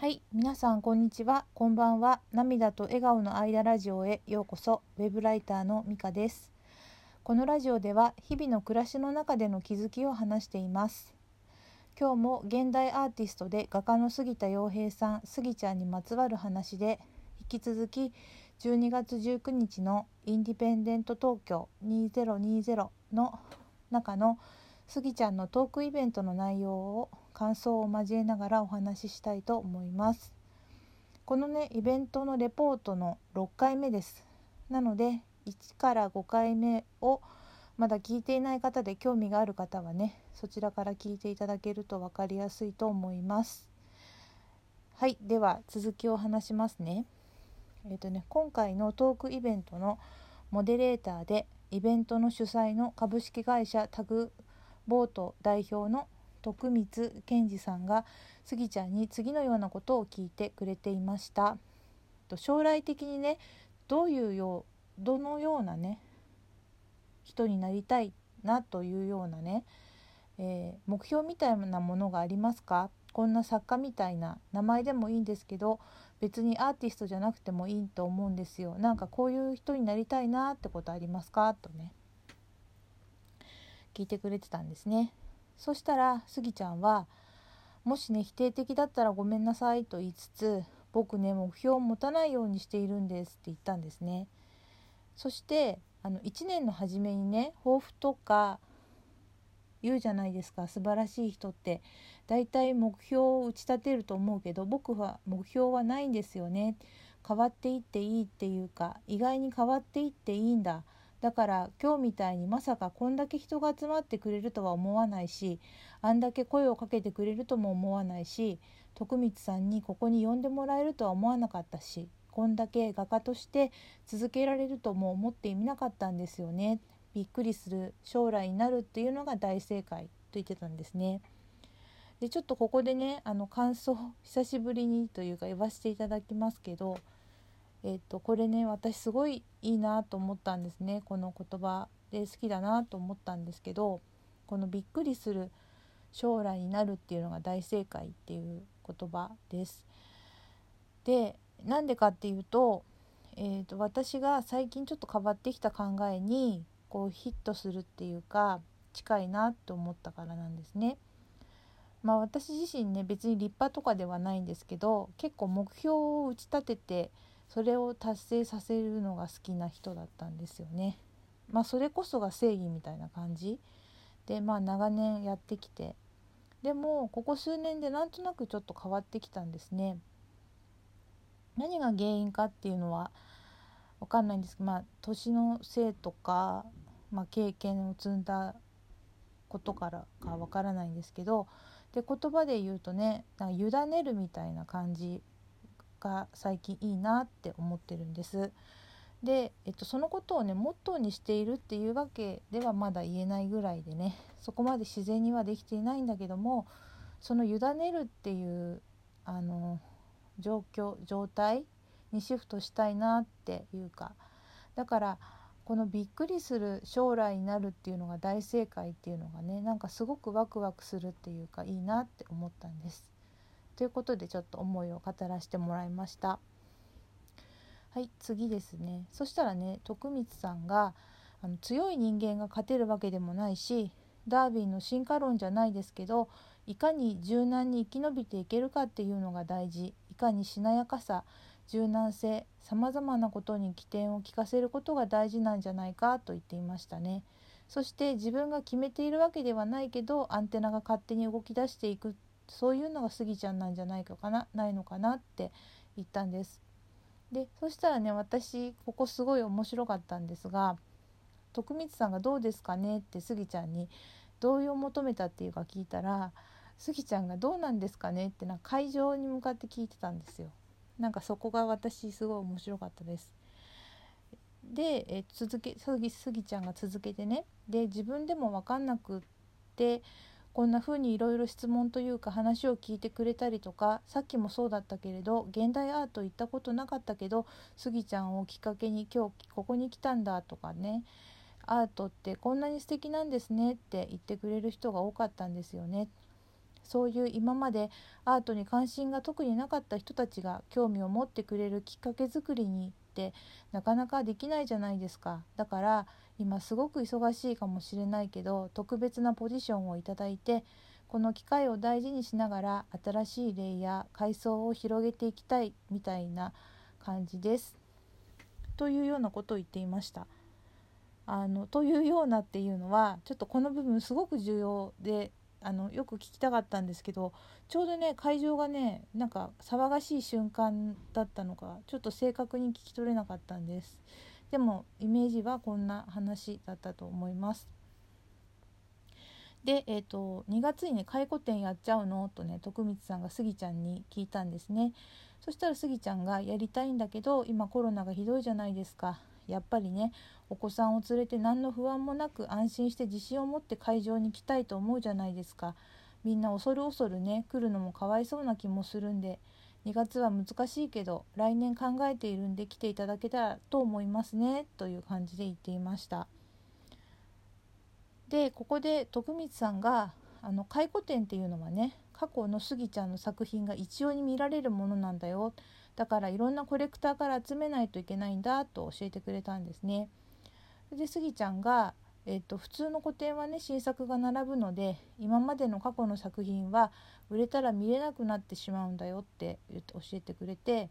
はい、皆さんこんにちは。こんばんは。涙と笑顔の間ラジオへようこそ。ウェブライターのみかです。このラジオでは日々の暮らしの中での気づきを話しています。今日も現代アーティストで画家の杉田洋平さん、杉ちゃんにまつわる話で引き続き12月19日のインディペンデント東京2020の中の杉ちゃんのトークイベントの内容を感想を交えながらお話ししたいと思います。このねイベントのレポートの6回目です。なので1から5回目をまだ聞いていない方で興味がある方はねそちらから聞いていただけると分かりやすいと思います。はいでは続きを話しますね。えっ、とね今回のトークイベントのモデレーターでイベントの主催の株式会社タグボート代表の徳光健二さんがスギちゃんに次のようなことを聞いてくれていました。将来的にねどういうようどのようなね人になりたいなというようなね、えー、目標みたいなものがありますか？こんな作家みたいな名前でもいいんですけど別にアーティストじゃなくてもいいと思うんですよ。なんかこういう人になりたいなってことありますか？とね聞いてくれてたんですね。そしたらスギちゃんは「もしね否定的だったらごめんなさい」と言いつつ「僕ね目標を持たないようにしているんです」って言ったんですね。そしてあの1年の初めにね抱負とか言うじゃないですか素晴らしい人って。だいたい目標を打ち立てると思うけど僕は目標はないんですよね。変わっていっていいっていうか意外に変わっていっていいんだ。だから今日みたいにまさかこんだけ人が集まってくれるとは思わないしあんだけ声をかけてくれるとも思わないし徳光さんにここに呼んでもらえるとは思わなかったしこんだけ画家として続けられるとも思ってみなかったんですよねびっくりする将来になるっていうのが大正解と言ってたんですね。でちょっとここでねあの感想久しぶりにというか言わせていただきますけどえー、とこれね私すごいいいなと思ったんですねこの言葉で好きだなと思ったんですけどこのびっくりする将来になるっていうのが大正解っていう言葉です。でなんでかっていうと,、えーと、私が最近ちょっと変わってきた考えにこうヒットするっていうか近いなって思ったからなんですね。まあ私自身ね別に立派とかではないんですけど結構目標を打ち立ててそれを達成させるのが好きな人だったんですよね。まあそれこそが正義みたいな感じでまあ長年やってきてでもここ数年でなんとなくちょっと変わってきたんですね。何が原因かっていうのは分かんないんですけどまあ年のせいとか、まあ、経験を積んだことからか分からないんですけどで言葉で言うとねなんか委ねるみたいな感じが最近いいなって思ってるんです。で、えっと、そのことをねモットーにしているっていうわけではまだ言えないぐらいでねそこまで自然にはできていないんだけどもその委ねるっていうあの状況状態にシフトしたいなっていうかだからこのびっくりする将来になるっていうのが大正解っていうのがねなんかすごくワクワクするっていうかいいなって思ったんです。ということでちょっと思いを語らせてもらいました。はい次ですね。そしたらね徳光さんがあの強い人間が勝てるわけでもないしダービーの進化論じゃないですけどいかに柔軟に生き延びていけるかっていうのが大事。いかにしなやかさ柔軟性さまざまなことに起点を利かせることが大事なんじゃないかと言っていましたね。そして自分が決めているわけではないけどアンテナが勝手に動き出していくそういうのがスギちゃんなんじゃないかなないのかなって言ったんです。でそしたらね私ここすごい面白かったんですが徳光さんが「どうですかね?」ってスギちゃんに同意を求めたっていうか聞いたらスギちゃんが「どうなんですかね?」ってな会場に向かって聞いてたんですよ。なんかそこが私すごい面白かったです。で、え続けスギスギちゃんが続けてねで自分でも分かんなくってこんな風にいろいろ質問というか話を聞いてくれたりとかさっきもそうだったけれど現代アート行ったことなかったけどスギちゃんをきっかけに今日ここに来たんだとかねアートってこんなに素敵なんですねって言ってくれる人が多かったんですよね。そういう今までアートに関心が特になかった人たちが興味を持ってくれるきっかけ作りにってなかなかできないじゃないですかだから今すごく忙しいかもしれないけど特別なポジションをいただいてこの機会を大事にしながら新しい例や階層を広げていきたいみたいな感じです。というようなことを言っていました。あのというようなっていうのはちょっとこの部分すごく重要であのよく聞きたかったんですけどちょうどね会場がねなんか騒がしい瞬間だったのかちょっと正確に聞き取れなかったんですでもイメージはこんな話だったと思います。で、えーと、2月にね回顧展やっちゃうの？とね徳光さんがスギちゃんに聞いたんですね。そしたらスギちゃんがやりたいんだけど今コロナがひどいじゃないですか。やっぱりねお子さんを連れて何の不安もなく安心して自信を持って会場に来たいと思うじゃないですか。みんな恐る恐るね来るのもかわいそうな気もするんで2月は難しいけど来年考えているんで来ていただけたらと思いますねという感じで言っていましたでここで徳光さんがあの回顧展っていうのはね過去のスギちゃんの作品が一様に見られるものなんだよだからいろんなコレクターから集めないといけないんだと教えてくれたんですね。でスギちゃんが、えーと、普通の個展はね新作が並ぶので今までの過去の作品は売れたら見れなくなってしまうんだよって言って教えてくれて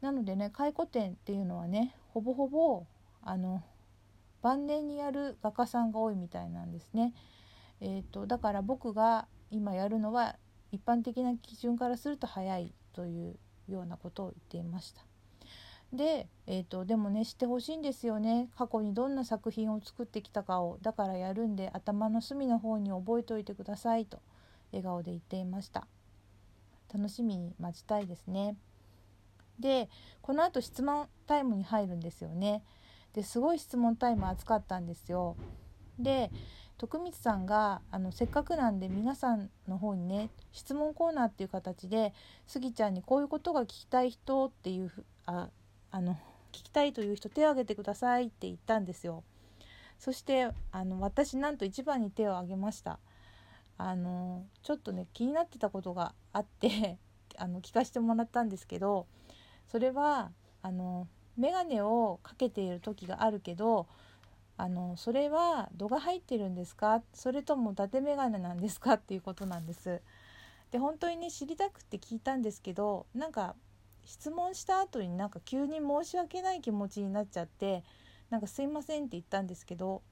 なのでね回顧展っていうのはねほぼほぼあの晩年にやる画家さんが多いみたいなんですね。えーとだから僕が今やるのは一般的な基準からすると早いというようなことを言っていました。で,、えーと、でもね知ってほしいんですよね。過去にどんな作品を作ってきたかを。だからやるんで頭の隅の方に覚えておいてくださいと。笑顔で言っていました。楽しみに待ちたいですね。でこのあと質問タイムに入るんですよね。ですごい質問タイム熱かったんですよ。で徳光さんがあのせっかくなんで皆さんの方にね質問コーナーっていう形でスギちゃんにこういうことが聞きたい人っていうああの聞きたいという人手を挙げてくださいって言ったんですよ。そしてあの私なんと一番に手を挙げました。あのちょっとね気になってたことがあって あの聞かせてもらったんですけどそれはあの眼鏡をかけている時があるけどあのそれは度が入ってるんですか？それとも伊達眼鏡なんですか？っていうことなんです。で本当にね知りたくて聞いたんですけどなんか質問した後になんか急に申し訳ない気持ちになっちゃってなんかすいませんって言ったんですけど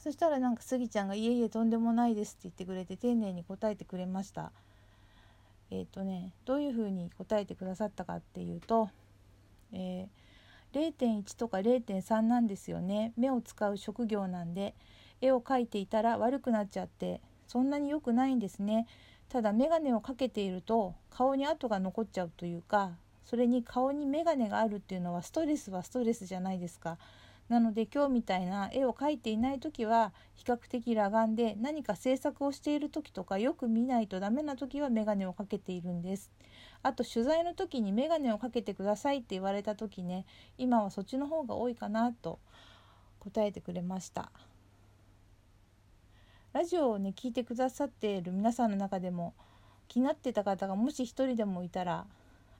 そしたらなんかスギちゃんが「いえいえとんでもないです」って言ってくれて丁寧に答えてくれました。えっ、ー、とねどういうふうに答えてくださったかっていうと、えー0.1とか0.3なんですよね目を使う職業なんで絵を描いていたら悪くなっちゃってそんなに良くないんですねただ眼鏡をかけていると顔に跡が残っちゃうというかそれに顔に眼鏡があるっていうのはストレスはストレスじゃないですか。なので今日みたいな絵を描いていない時は比較的裸眼で何か制作をしている時とかよく見ないとダメな時は眼鏡をかけているんです。あと取材の時に眼鏡をかけてくださいって言われた時ね今はそっちの方が多いかなと答えてくれました。ラジオをね聞いてくださっている皆さんの中でも気になってた方がもし一人でもいたら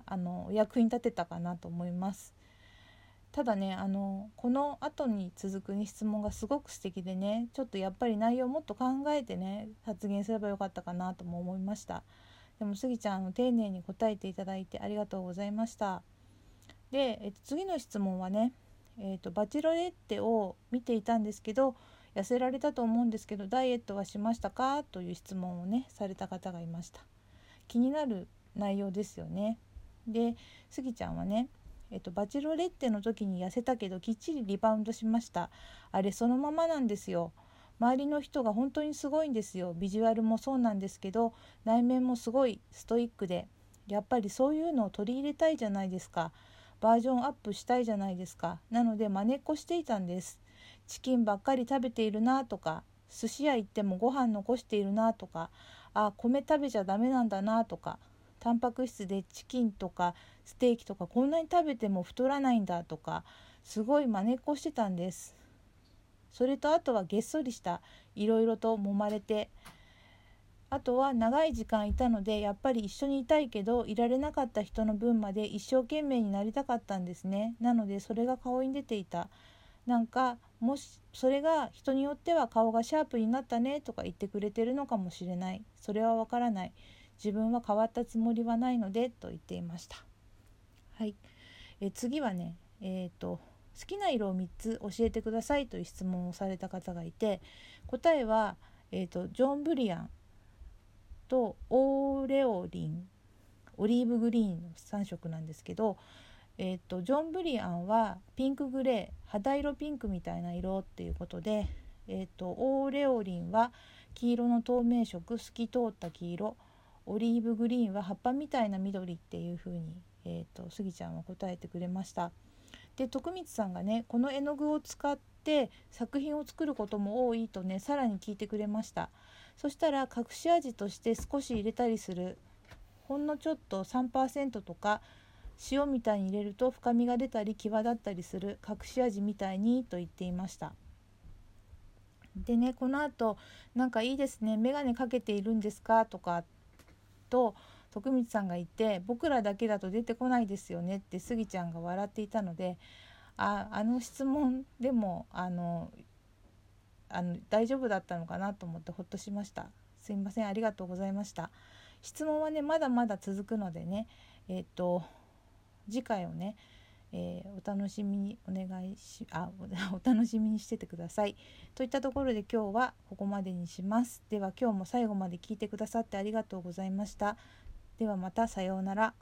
あのお役に立てたかなと思いますただねあのこの後に続く、ね、質問がすごく素敵でねちょっとやっぱり内容をもっと考えてね発言すればよかったかなとも思いました。でもスギちゃん丁寧に答えていただいてありがとうございましたで、えっと、次の質問はね、えっと、バチロレッテを見ていたんですけど痩せられたと思うんですけどダイエットはしましたか？という質問をねされた方がいました。気になる内容ですよね。でスギちゃんはねえっと、バチロレッテの時に痩せたけどきっちりリバウンドしました。あれそのままなんですよ。周りの人が本当にすごいんですよ。ビジュアルもそうなんですけど内面もすごいストイックで。やっぱりそういうのを取り入れたいじゃないですか。バージョンアップしたいじゃないですか。なので真似っこしていたんです。チキンばっかり食べているなとか寿司屋行ってもご飯残しているなとかあ米食べちゃダメなんだなとかタンパク質でチキンとかステーキとかこんなに食べても太らないんだとかすごい真似っこしてたんです。それとあとはげっそりしたいろいろと揉まれてあとは長い時間いたのでやっぱり一緒にいたいけどいられなかった人の分まで一生懸命になりたかったんですね。なのでそれが顔に出ていた。なんかもしそれが人によっては顔がシャープになったねとか言ってくれてるのかもしれない。それはわからない。自分は変わったつもりはないのでと言っていました。はい。え次はねえっ、ー、と好きな色を3つ教えてくださいという質問をされた方がいて答えは、えーと、ジョン・ブリアンとオーレオリンオリーブグリーンの3色なんですけど、えーと、ジョン・ブリアンはピンクグレー肌色ピンクみたいな色っていうことで、えーと、オーレオリンは黄色の透明色透き通った黄色オリーブグリーンは葉っぱみたいな緑っていう風に、えー、とスギちゃんは答えてくれました。で徳光さんがねこの絵の具を使って作品を作ることも多いとねさらに聞いてくれましたそしたら隠し味として少し入れたりするほんのちょっと3%とか塩みたいに入れると深みが出たり際立ったりする隠し味みたいにと言っていましたでねこのあと「なんかいいですね眼鏡かけているんですか?」とかと徳光さんがいて僕らだけだと出てこないですよねってスギちゃんが笑っていたのでああの質問でもあのあの大丈夫だったのかなと思ってほっとしましたすいませんありがとうございました質問はねまだまだ続くのでねえっ、と次回をね、えー、お楽しみにお願いしあ お楽しみにしててください。といったところで今日はここまでにします。では今日も最後まで聞いてくださってありがとうございました。ではまたさようなら。